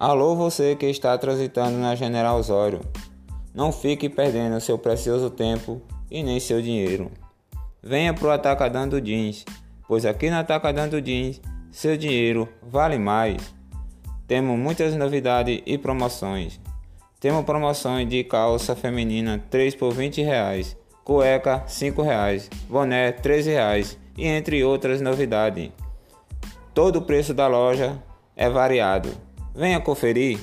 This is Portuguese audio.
Alô, você que está transitando na General Osório. Não fique perdendo seu precioso tempo e nem seu dinheiro. Venha pro Atacadão Jeans, pois aqui no Atacadão Jeans seu dinheiro vale mais. Temos muitas novidades e promoções. Temos promoções de calça feminina 3 por 20 reais, cueca 5 reais, boné 13 reais e entre outras novidades. Todo o preço da loja é variado. Venha conferir.